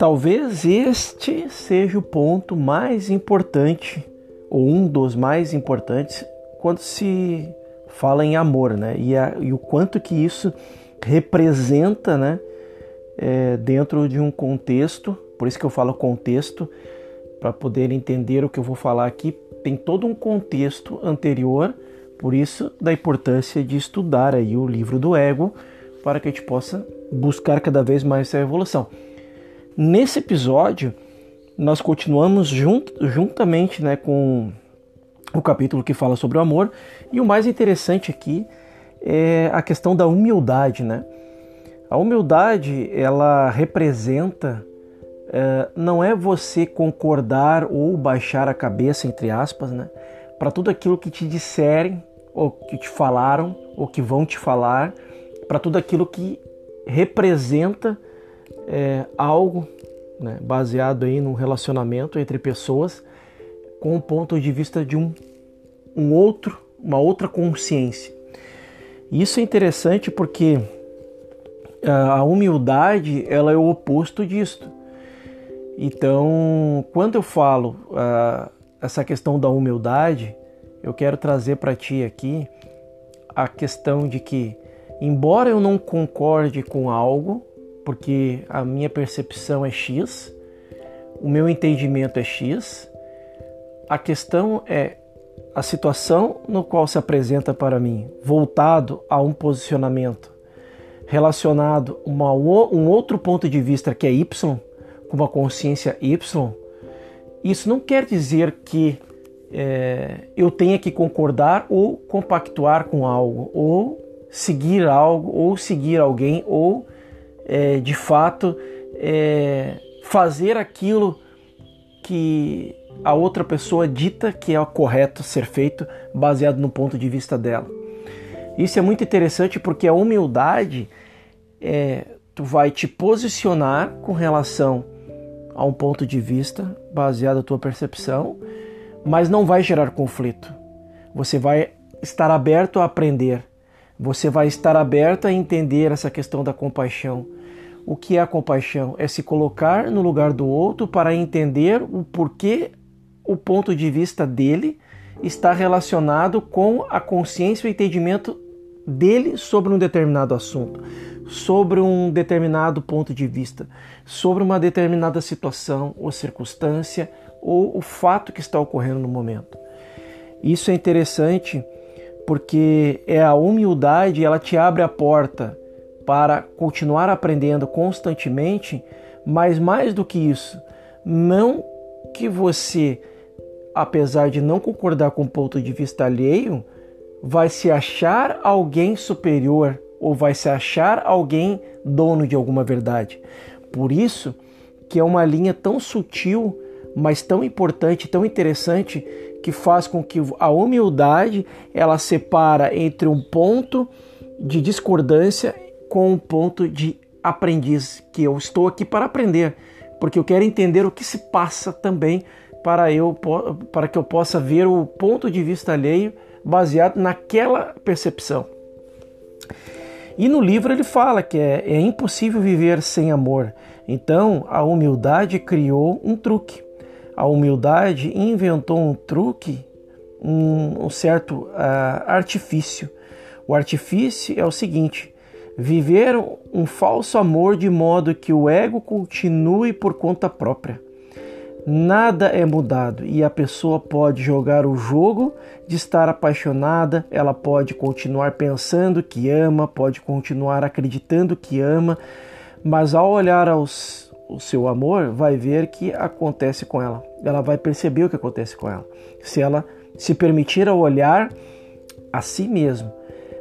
Talvez este seja o ponto mais importante, ou um dos mais importantes, quando se fala em amor, né? E, a, e o quanto que isso representa, né? É, dentro de um contexto, por isso que eu falo contexto, para poder entender o que eu vou falar aqui, tem todo um contexto anterior, por isso da importância de estudar aí o livro do ego, para que a gente possa buscar cada vez mais essa evolução. Nesse episódio, nós continuamos junt, juntamente né, com o capítulo que fala sobre o amor, e o mais interessante aqui é a questão da humildade. Né? A humildade ela representa é, não é você concordar ou baixar a cabeça, entre aspas, né, para tudo aquilo que te disserem, ou que te falaram, ou que vão te falar, para tudo aquilo que representa é, algo né, baseado aí num relacionamento entre pessoas com o ponto de vista de um, um outro, uma outra consciência. Isso é interessante porque a humildade ela é o oposto disto. Então, quando eu falo uh, essa questão da humildade, eu quero trazer para ti aqui a questão de que, embora eu não concorde com algo, porque a minha percepção é X, o meu entendimento é X. A questão é a situação no qual se apresenta para mim, voltado a um posicionamento relacionado a um outro ponto de vista que é Y, com uma consciência Y, isso não quer dizer que é, eu tenha que concordar ou compactuar com algo, ou seguir algo, ou seguir alguém, ou é, de fato é, fazer aquilo que a outra pessoa dita que é o correto ser feito baseado no ponto de vista dela. Isso é muito interessante porque a humildade é, tu vai te posicionar com relação a um ponto de vista baseado na tua percepção, mas não vai gerar conflito. Você vai estar aberto a aprender. Você vai estar aberto a entender essa questão da compaixão o que é a compaixão? É se colocar no lugar do outro para entender o porquê o ponto de vista dele está relacionado com a consciência e o entendimento dele sobre um determinado assunto, sobre um determinado ponto de vista, sobre uma determinada situação ou circunstância ou o fato que está ocorrendo no momento. Isso é interessante porque é a humildade, ela te abre a porta para continuar aprendendo constantemente, mas mais do que isso, não que você, apesar de não concordar com o ponto de vista alheio, vai se achar alguém superior ou vai se achar alguém dono de alguma verdade. Por isso que é uma linha tão sutil, mas tão importante, tão interessante, que faz com que a humildade ela separa entre um ponto de discordância com o ponto de aprendiz, que eu estou aqui para aprender, porque eu quero entender o que se passa também para eu para que eu possa ver o ponto de vista alheio baseado naquela percepção. E no livro ele fala que é, é impossível viver sem amor. Então a humildade criou um truque. A humildade inventou um truque, um, um certo uh, artifício. O artifício é o seguinte: Viver um falso amor de modo que o ego continue por conta própria. Nada é mudado e a pessoa pode jogar o jogo de estar apaixonada, ela pode continuar pensando que ama, pode continuar acreditando que ama, mas ao olhar aos, o seu amor, vai ver que acontece com ela. Ela vai perceber o que acontece com ela. Se ela se permitir a olhar a si mesma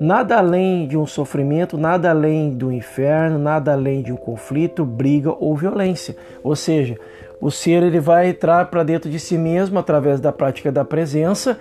Nada além de um sofrimento, nada além do inferno, nada além de um conflito, briga ou violência. Ou seja, o ser ele vai entrar para dentro de si mesmo através da prática da presença,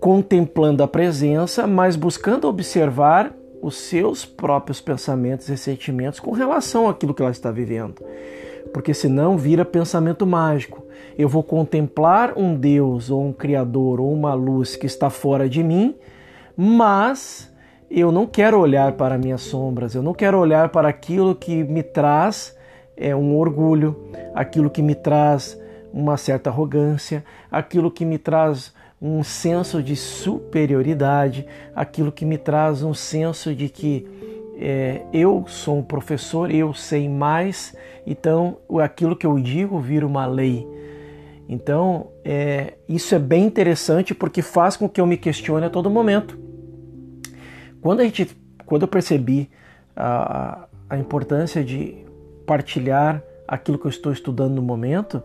contemplando a presença, mas buscando observar os seus próprios pensamentos e sentimentos com relação àquilo que ela está vivendo. Porque senão vira pensamento mágico. Eu vou contemplar um Deus ou um Criador ou uma luz que está fora de mim mas eu não quero olhar para minhas sombras, eu não quero olhar para aquilo que me traz é, um orgulho, aquilo que me traz uma certa arrogância, aquilo que me traz um senso de superioridade, aquilo que me traz um senso de que é, eu sou um professor, eu sei mais, então aquilo que eu digo vira uma lei. Então, é, isso é bem interessante porque faz com que eu me questione a todo momento. Quando, a gente, quando eu percebi a, a importância de partilhar aquilo que eu estou estudando no momento,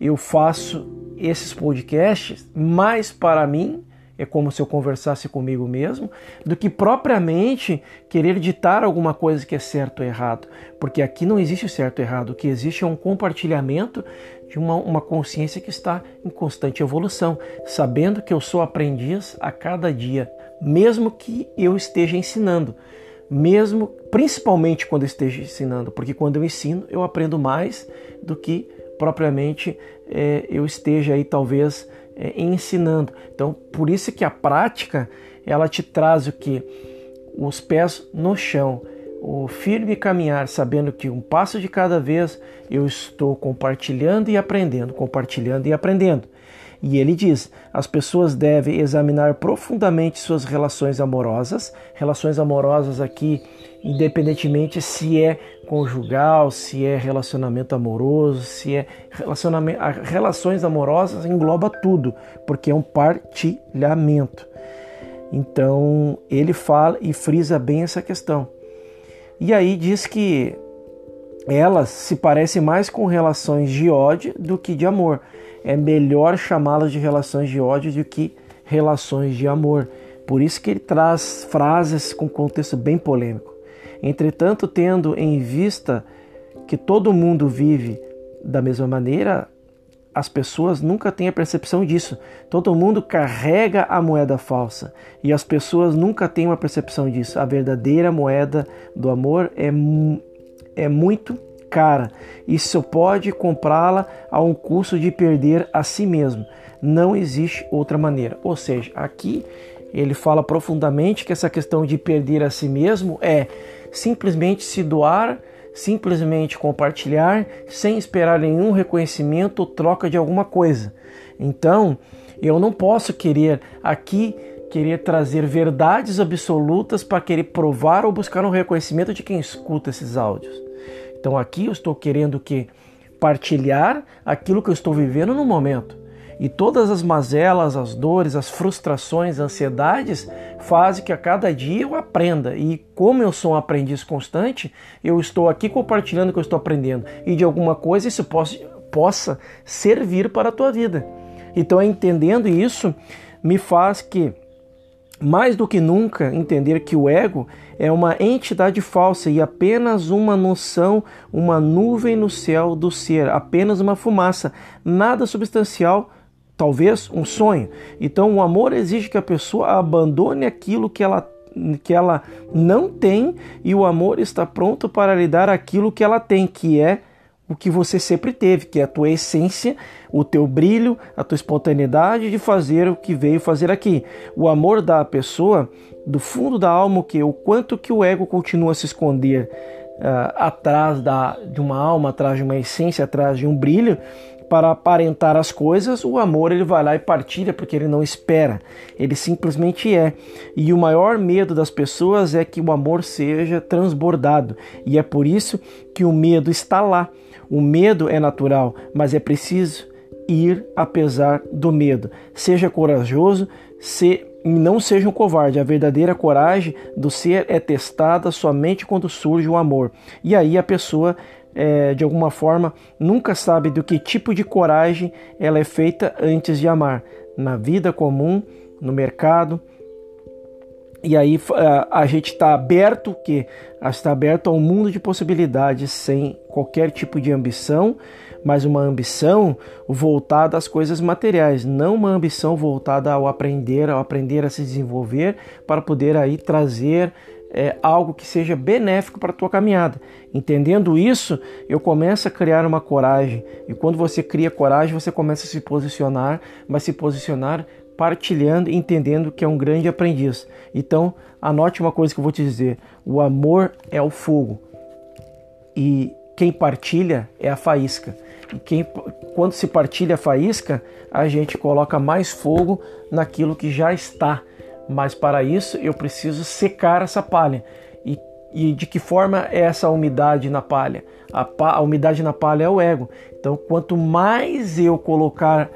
eu faço esses podcasts mais para mim, é como se eu conversasse comigo mesmo, do que propriamente querer ditar alguma coisa que é certo ou errado. Porque aqui não existe certo ou errado, o que existe é um compartilhamento de uma, uma consciência que está em constante evolução, sabendo que eu sou aprendiz a cada dia, mesmo que eu esteja ensinando mesmo principalmente quando esteja ensinando, porque quando eu ensino eu aprendo mais do que propriamente é, eu esteja aí talvez é, ensinando. Então, por isso que a prática ela te traz o que os pés no chão, o firme caminhar, sabendo que um passo de cada vez eu estou compartilhando e aprendendo, compartilhando e aprendendo. E ele diz: as pessoas devem examinar profundamente suas relações amorosas, relações amorosas aqui, independentemente se é conjugal, se é relacionamento amoroso, se é relacionamento, relações amorosas engloba tudo, porque é um partilhamento. Então ele fala e frisa bem essa questão. E aí diz que elas se parecem mais com relações de ódio do que de amor é melhor chamá-las de relações de ódio do que relações de amor. Por isso que ele traz frases com contexto bem polêmico. Entretanto, tendo em vista que todo mundo vive da mesma maneira, as pessoas nunca têm a percepção disso. Todo mundo carrega a moeda falsa e as pessoas nunca têm uma percepção disso. A verdadeira moeda do amor é, é muito cara e só pode comprá-la a um custo de perder a si mesmo. Não existe outra maneira. Ou seja, aqui ele fala profundamente que essa questão de perder a si mesmo é simplesmente se doar, simplesmente compartilhar, sem esperar nenhum reconhecimento ou troca de alguma coisa. Então, eu não posso querer aqui querer trazer verdades absolutas para querer provar ou buscar um reconhecimento de quem escuta esses áudios. Então aqui eu estou querendo que partilhar aquilo que eu estou vivendo no momento. E todas as mazelas, as dores, as frustrações, as ansiedades fazem que a cada dia eu aprenda. E como eu sou um aprendiz constante, eu estou aqui compartilhando o que eu estou aprendendo. E de alguma coisa isso possa, possa servir para a tua vida. Então, entendendo isso, me faz que mais do que nunca entender que o ego é uma entidade falsa e apenas uma noção, uma nuvem no céu do ser, apenas uma fumaça, nada substancial, talvez um sonho. Então o amor exige que a pessoa abandone aquilo que ela que ela não tem e o amor está pronto para lhe dar aquilo que ela tem, que é o que você sempre teve, que é a tua essência, o teu brilho, a tua espontaneidade de fazer o que veio fazer aqui. O amor da pessoa, do fundo da alma, o que o quanto que o ego continua a se esconder uh, atrás da, de uma alma, atrás de uma essência, atrás de um brilho, para aparentar as coisas, o amor ele vai lá e partilha porque ele não espera, ele simplesmente é. E o maior medo das pessoas é que o amor seja transbordado, e é por isso que o medo está lá. O medo é natural, mas é preciso ir apesar do medo. Seja corajoso, se não seja um covarde. A verdadeira coragem do ser é testada somente quando surge o amor. E aí a pessoa, é, de alguma forma, nunca sabe do que tipo de coragem ela é feita antes de amar. Na vida comum, no mercado, e aí a, a gente está aberto que está aberto a um mundo de possibilidades sem qualquer tipo de ambição, mas uma ambição voltada às coisas materiais, não uma ambição voltada ao aprender, ao aprender a se desenvolver para poder aí trazer é, algo que seja benéfico para a tua caminhada. Entendendo isso, eu começo a criar uma coragem. E quando você cria coragem, você começa a se posicionar, mas se posicionar partilhando, entendendo que é um grande aprendiz. Então, Anote uma coisa que eu vou te dizer: o amor é o fogo e quem partilha é a faísca. E quem, quando se partilha a faísca, a gente coloca mais fogo naquilo que já está. Mas para isso eu preciso secar essa palha. E, e de que forma é essa umidade na palha? A, a umidade na palha é o ego. Então, quanto mais eu colocar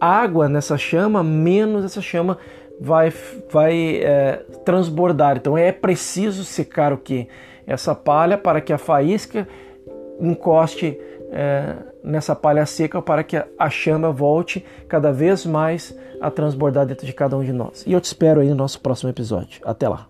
água nessa chama, menos essa chama vai, vai é, transbordar. Então é preciso secar o que? Essa palha para que a faísca encoste é, nessa palha seca para que a chama volte cada vez mais a transbordar dentro de cada um de nós. E eu te espero aí no nosso próximo episódio. Até lá!